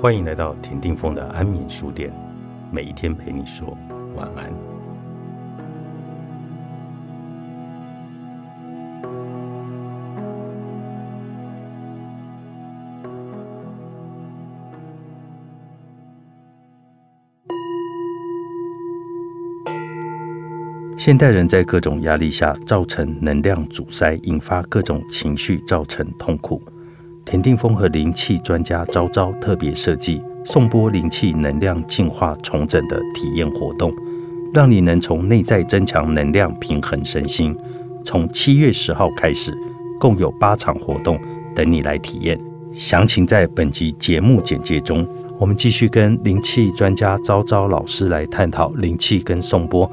欢迎来到田定峰的安眠书店，每一天陪你说晚安。现代人在各种压力下造成能量阻塞，引发各种情绪，造成痛苦。田定峰和灵气专家昭昭特别设计送波灵气能量净化重整的体验活动，让你能从内在增强能量，平衡身心。从七月十号开始，共有八场活动等你来体验。详情在本集节目简介中。我们继续跟灵气专家昭昭老师来探讨灵气跟送波。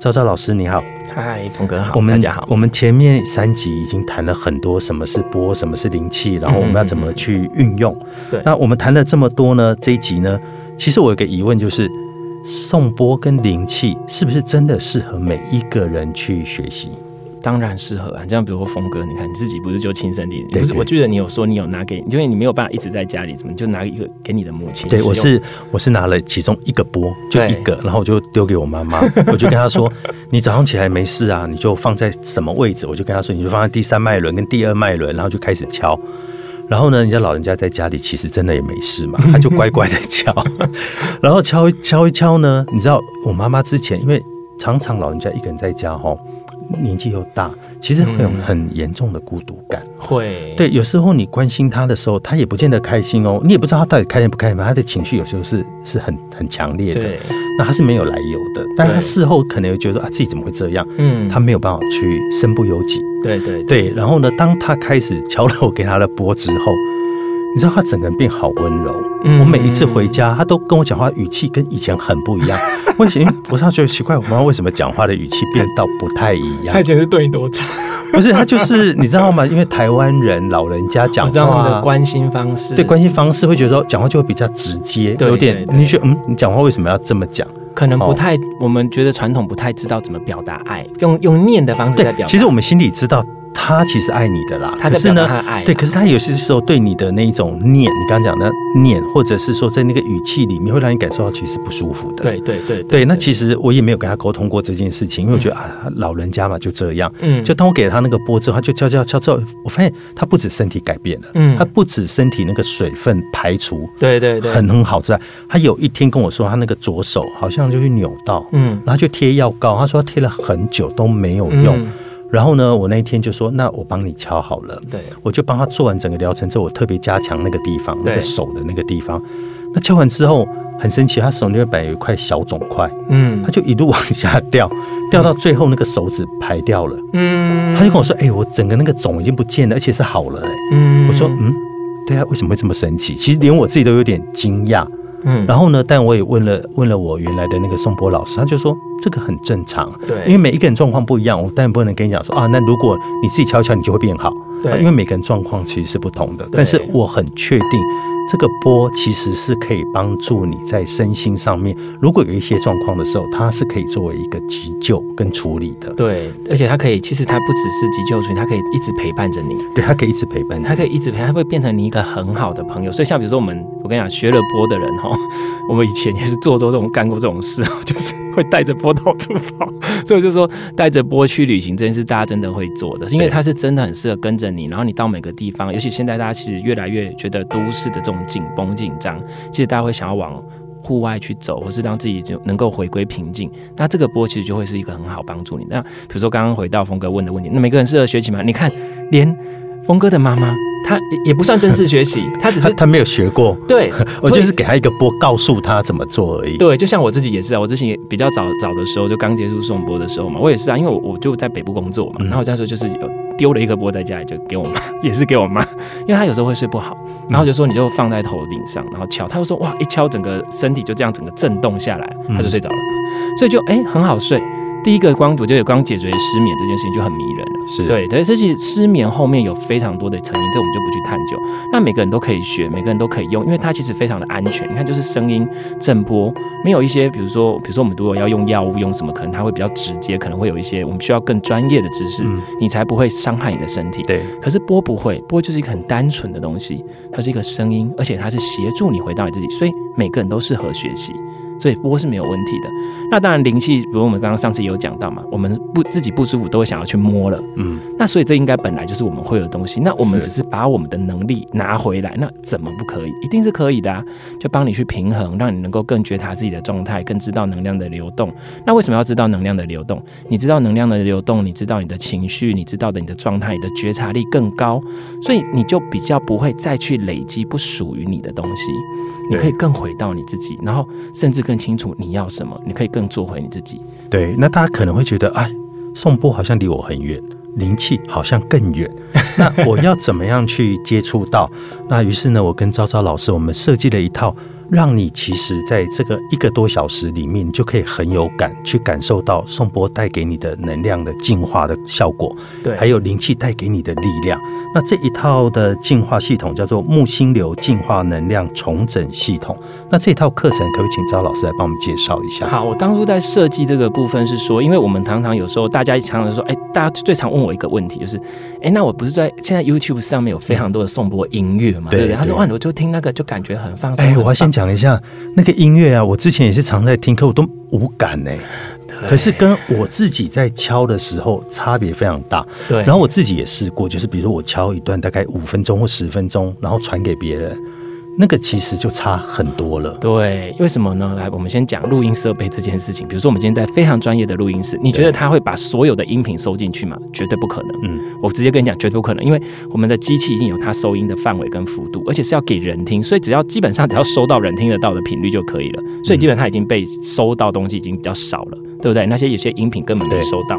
赵赵老师你好，嗨，峰哥好，我们大家好。我们前面三集已经谈了很多什么是波，什么是灵气，然后我们要怎么去运用。对那我们谈了这么多呢，这一集呢，其实我有个疑问，就是送波跟灵气是不是真的适合每一个人去学习？当然适合啊，这样比如说峰哥，你看你自己不是就亲身体，不是？我记得你有说你有拿给，因为你没有办法一直在家里，怎么就拿一个给你的母亲对，我是我是拿了其中一个波，就一个，然后我就丢给我妈妈，我就跟她说：“你早上起来没事啊，你就放在什么位置？”我就跟她说：“你就放在第三脉轮跟第二脉轮，然后就开始敲。”然后呢，人家老人家在家里其实真的也没事嘛，他就乖乖的敲，然后敲一敲一敲呢，你知道我妈妈之前因为常常老人家一个人在家哈，年纪又大，其实会有很严重的孤独感。会，对，有时候你关心他的时候，他也不见得开心哦，你也不知道他到底开心不开心，他的情绪有时候是是很很强烈的，对，那他是没有来由的，但他对事后可能又觉得啊自己怎么会这样，嗯，他没有办法去身不由己。对对对，然后呢，当他开始敲了我给他的波之后，你知道他整个人变好温柔。嗯我每一次回家，他都跟我讲话语气跟以前很不一样。我以前我常觉得奇怪，我妈妈为什么讲话的语气变到不太一样他以？前是对你多差，不是，他就是你知道吗？因为台湾人老人家讲我知道他们的话。关心方式，对关心方式会觉得说讲话就会比较直接，对有点你觉得嗯，你讲话为什么要这么讲？可能不太，我们觉得传统不太知道怎么表达爱，用用念的方式在表达。其实我们心里知道他其实爱你的啦，可是呢，对，可是他有些时候对你的那一种念，你刚刚讲的念，或者是说在那个语气里面，会让你感受到其实不舒服的。对对对对，那其实我也没有跟他沟通过这件事情，因为我觉得、啊，老人家嘛就这样。嗯。就当我给了他那个波之后，他就敲敲敲之后，我发现他不止身体改变了，嗯。他不止身体那个水分排除对对对，很很好之外，他有一天跟我说，他那个左手好像就是扭到，嗯。然后就贴药膏，他说他贴了很久都没有用。嗯然后呢，我那一天就说，那我帮你敲好了。对我就帮他做完整个疗程之后，我特别加强那个地方，那个手的那个地方。那敲完之后很神奇，他手那边有一块小肿块，嗯他就一路往下掉，掉到最后那个手指排掉了。嗯他就跟我说：“哎、我整个那个肿已经不见了，而且是好了、哎，嗯我说：“嗯，对啊，为什么会这么神奇？其实连我自己都有点惊讶。嗯然后呢，但我也问了问了我原来的那个宋波老师，他就说这个很正常，对，因为每一个人状况不一样，我当然不能跟你讲说啊，那如果你自己敲一敲，你就会变好。对啊因为每个人状况其实是不同的。但是我很确定，这个波其实是可以帮助你在身心上面，如果有一些状况的时候，它是可以作为一个急救跟处理的。对，而且它可以，其实它不只是急救处理，它可以一直陪伴着你，对，它可以一直陪伴它你。可以一直陪，它会变成你一个很好的朋友。所以像比如说我们，我跟你讲，学了波的人哈，我们以前也是做做这种干过这种事，就是 会带着波到处跑。所以我就说，带着波去旅行这件事，大家真的会做的，是因为它是真的很适合跟着你，然后你到每个地方，尤其现在大家其实越来越觉得都市的这种紧绷紧张，其实大家会想要往。户外去走，或是让自己就能够回归平静，那这个波其实就会是一个很好帮助你。那比如说刚刚回到峰哥问的问题，那每个人适合学习吗？你看，连峰哥的妈妈，她也也不算正式学习，她只是他他没有学过，对，我就是给她一个波，告诉她怎么做而已。对，就像我自己也是啊，我之前也比较早早的时候，就刚结束颂钵的时候嘛，我也是啊，因为我我就在北部工作嘛，嗯。然后我那时候就是有丢了一个波在家里，就给我妈，也是给我妈，因为她有时候会睡不好，然后就说你就放在头顶上，然后敲，她就说哇，一敲整个身体就这样整个震动下来，她就睡着了，所以就哎、很好睡。第一个光，我觉得光解决失眠这件事情就很迷人了。是对，对，这些失眠后面有非常多的成因，这我们就不去探究。那每个人都可以学，每个人都可以用，因为它其实非常的安全。你看，就是声音震波，没有一些，比如说，比如说我们如果要用药物，用什么，可能它会比较直接，可能会有一些我们需要更专业的知识，嗯你才不会伤害你的身体。对，可是波不会，波就是一个很单纯的东西，它是一个声音，而且它是协助你回到你自己，所以每个人都适合学习，所以摸是没有问题的。那当然灵气，比如我们刚刚上次有讲到嘛，我们不自己不舒服都会想要去摸了，嗯，那所以这应该本来就是我们会有的东西，那我们只是把我们的能力拿回来，那怎么不可以？一定是可以的啊！就帮你去平衡，让你能够更觉察自己的状态，更知道能量的流动。那为什么要知道能量的流动？你知道能量的流动，你知道你的情绪，你知道的你的状态，你的觉察力更高，所以你就比较不会再去累积不属于你的东西。你可以更回到你自己，然后甚至更清楚你要什么，你可以更做回你自己。对。那大家可能会觉得，哎，颂钵好像离我很远，灵气好像更远。那我要怎么样去接触到？那于是呢，我跟昭昭老师，我们设计了一套。让你其实在这个一个多小时里面，你就可以很有感，去感受到颂钵带给你的能量的净化的效果，对，还有灵气带给你的力量。那这一套的净化系统叫做木星流净化能量重整系统。那这套课程可不可以请赵老师来帮我们介绍一下？好，我当初在设计这个部分是说，因为我们常常有时候大家常常说，哎，大家最常问我一个问题就是，哎，那我不是在现在 YouTube 上面有非常多的颂钵音乐嘛，对对不对？他说，哇，我就听那个就感觉很放松。哎，很我要先棒讲一下那个音乐啊，我之前也是常在听，可我都无感呢、可是跟我自己在敲的时候差别非常大。对，然后我自己也试过，就是比如说我敲一段大概五分钟或十分钟，然后传给别人，那个其实就差很多了。对，为什么呢？来，我们先讲录音设备这件事情。比如说，我们今天在非常专业的录音室，你觉得他会把所有的音频收进去吗？绝对不可能。嗯，我直接跟你讲，绝对不可能，因为我们的机器已经有它收音的范围跟幅度，而且是要给人听，所以只要基本上只要收到人听得到的频率就可以了。所以基本上已经被收到东西已经比较少了，对不对？那些有些音频根本没收到，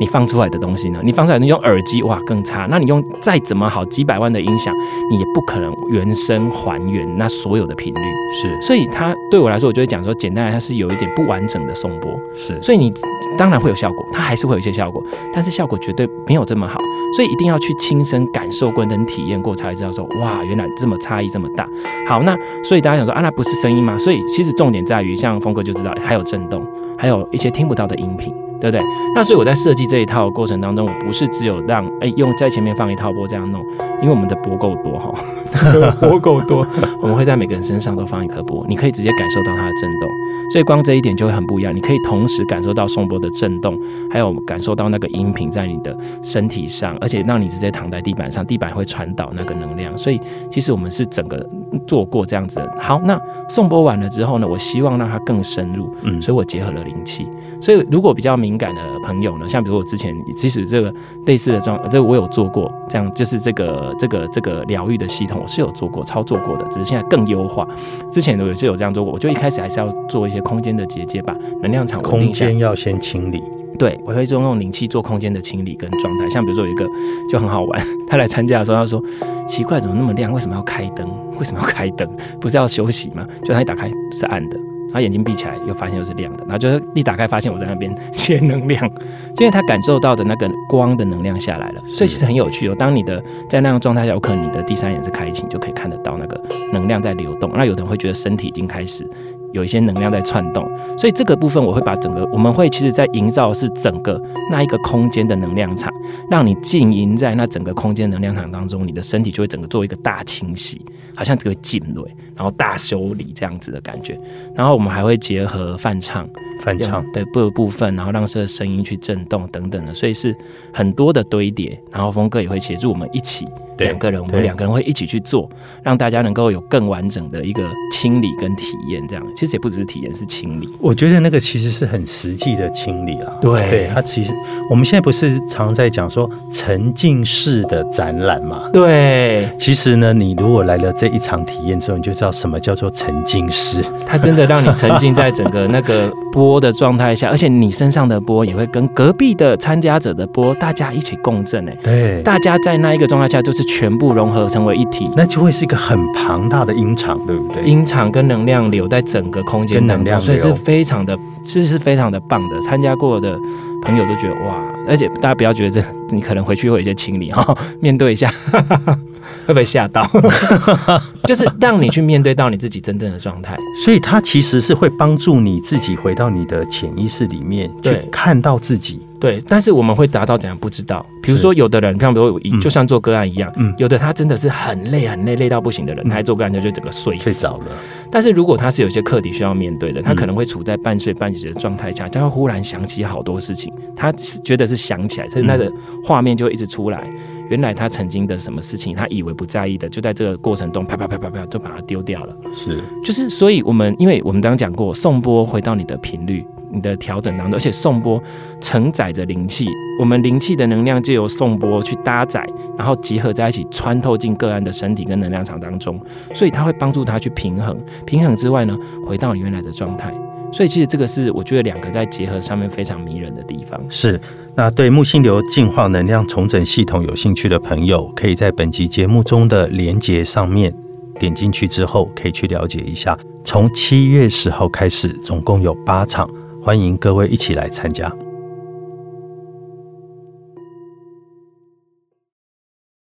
你放出来的东西呢？你放出来你用耳机哇更差，那你用再怎么好几百万的音响，你也不可能原声还原那所有的频率。是所以它对我来说，我就会讲说，简单来说，它是有一点不完整的颂钵。是，所以你当然会有效果，它还是会有一些效果，但是效果绝对没有这么好。所以一定要去亲身感受过跟体验过，才会知道说，哇，原来这么差异这么大。好，那所以大家想说啊，那不是声音吗？所以其实重点在于，像峰哥就知道，还有震动，还有一些听不到的音频。对不对？那所以我在设计这一套过程当中，我不是只有让哎用在前面放一套波这样弄，因为我们的波够多哈，波够多，我们会在每个人身上都放一颗波，你可以直接感受到它的震动，所以光这一点就会很不一样。你可以同时感受到颂波的震动，还有感受到那个音频在你的身体上，而且让你直接躺在地板上，地板会传导那个能量。所以其实我们是整个做过这样子的。好，那颂波完了之后呢，我希望让它更深入，嗯所以我结合了灵气。所以如果比较敏感的朋友呢，像比如我之前即使这个类似的状，这个我有做过，这样就是这个这个这个疗愈的系统，我是有做过操作过的，只是现在更优化。之前我也是有这样做过，我就一开始还是要做一些空间的结界，吧能量场空。间要先清理。对，我会用用灵气做空间的清理跟状态。像比如说有一个就很好玩，他来参加的时候，他说奇怪，怎么那么亮？为什么要开灯？为什么要开灯？不是要休息吗？就他一打开是暗的，然后眼睛闭起来又发现又是亮的，然后就是一打开发现我在那边接能量，因为他感受到的那个光的能量下来了，所以其实很有趣哦。当你的在那样状态下，有可能你的第三眼是开启，就可以看得到那个能量在流动。那有的人会觉得身体已经开始有一些能量在窜动，所以这个部分我会把整个我们会其实在营造是整个那一个空间的能量场，让你静营在那整个空间能量场当中，你的身体就会整个做一个大清洗，好像这个浸润，然后大修理这样子的感觉。然后我们还会结合泛唱翻唱的部部分，然后让这个声音去震动等等的，所以是很多的堆叠。然后峰哥也会协助我们一起对两个人，我们两个人会一起去做，让大家能够有更完整的一个清理跟体验。这样其实也不只是体验，是清理。我觉得那个其实是很实际的清理啊。对对，它其实我们现在不是常在讲说沉浸式的展览嘛？对，其实呢，你如果来了这一场体验之后，你就知道什么叫做沉浸式。它真的让你沉浸在整个那个波的状态下，而且你身上的波也会跟隔壁的参加者的波大家一起共振哎。对，大家在那一个状态下，就是全部融合成为一体，那就会是一个很庞大的音场，对不对？音场跟能量流在整个空间当中，所以是非常的，其实是非常的棒的。参加过的朋友都觉得哇，而且大家不要觉得这，你可能回去会有一些清理哈，面对一下。会不会吓到？就是让你去面对到你自己真正的状态，所以它其实是会帮助你自己回到你的潜意识里面去看到自己。对，但是我们会达到怎样不知道？比如说，有的人，像比如就像做个案一样，嗯，有的他真的是很累很累累到不行的人，他还做个案他就整个睡睡着了。但是如果他是有些课题需要面对的，他可能会处在半睡半醒的状态下，他会忽然想起好多事情，他觉得是想起来，他那个画面就会一直出来。原来他曾经的什么事情，他以为不在意的，就在这个过程中啪啪啪啪啪就把它丢掉了。是，就是，所以我们，因为我们刚刚讲过，送波回到你的频率、你的调整当中，而且送波承载着灵气，我们灵气的能量就由送波去搭载，然后集合在一起，穿透进个案的身体跟能量场当中，所以它会帮助他去平衡。平衡之外呢，回到你原来的状态。所以其实这个是我觉得两个在结合上面非常迷人的地方。是，那对木星流进化能量重整系统有兴趣的朋友，可以在本集节目中的连接上面点进去之后，可以去了解一下。从七月十号开始，总共有八场，欢迎各位一起来参加。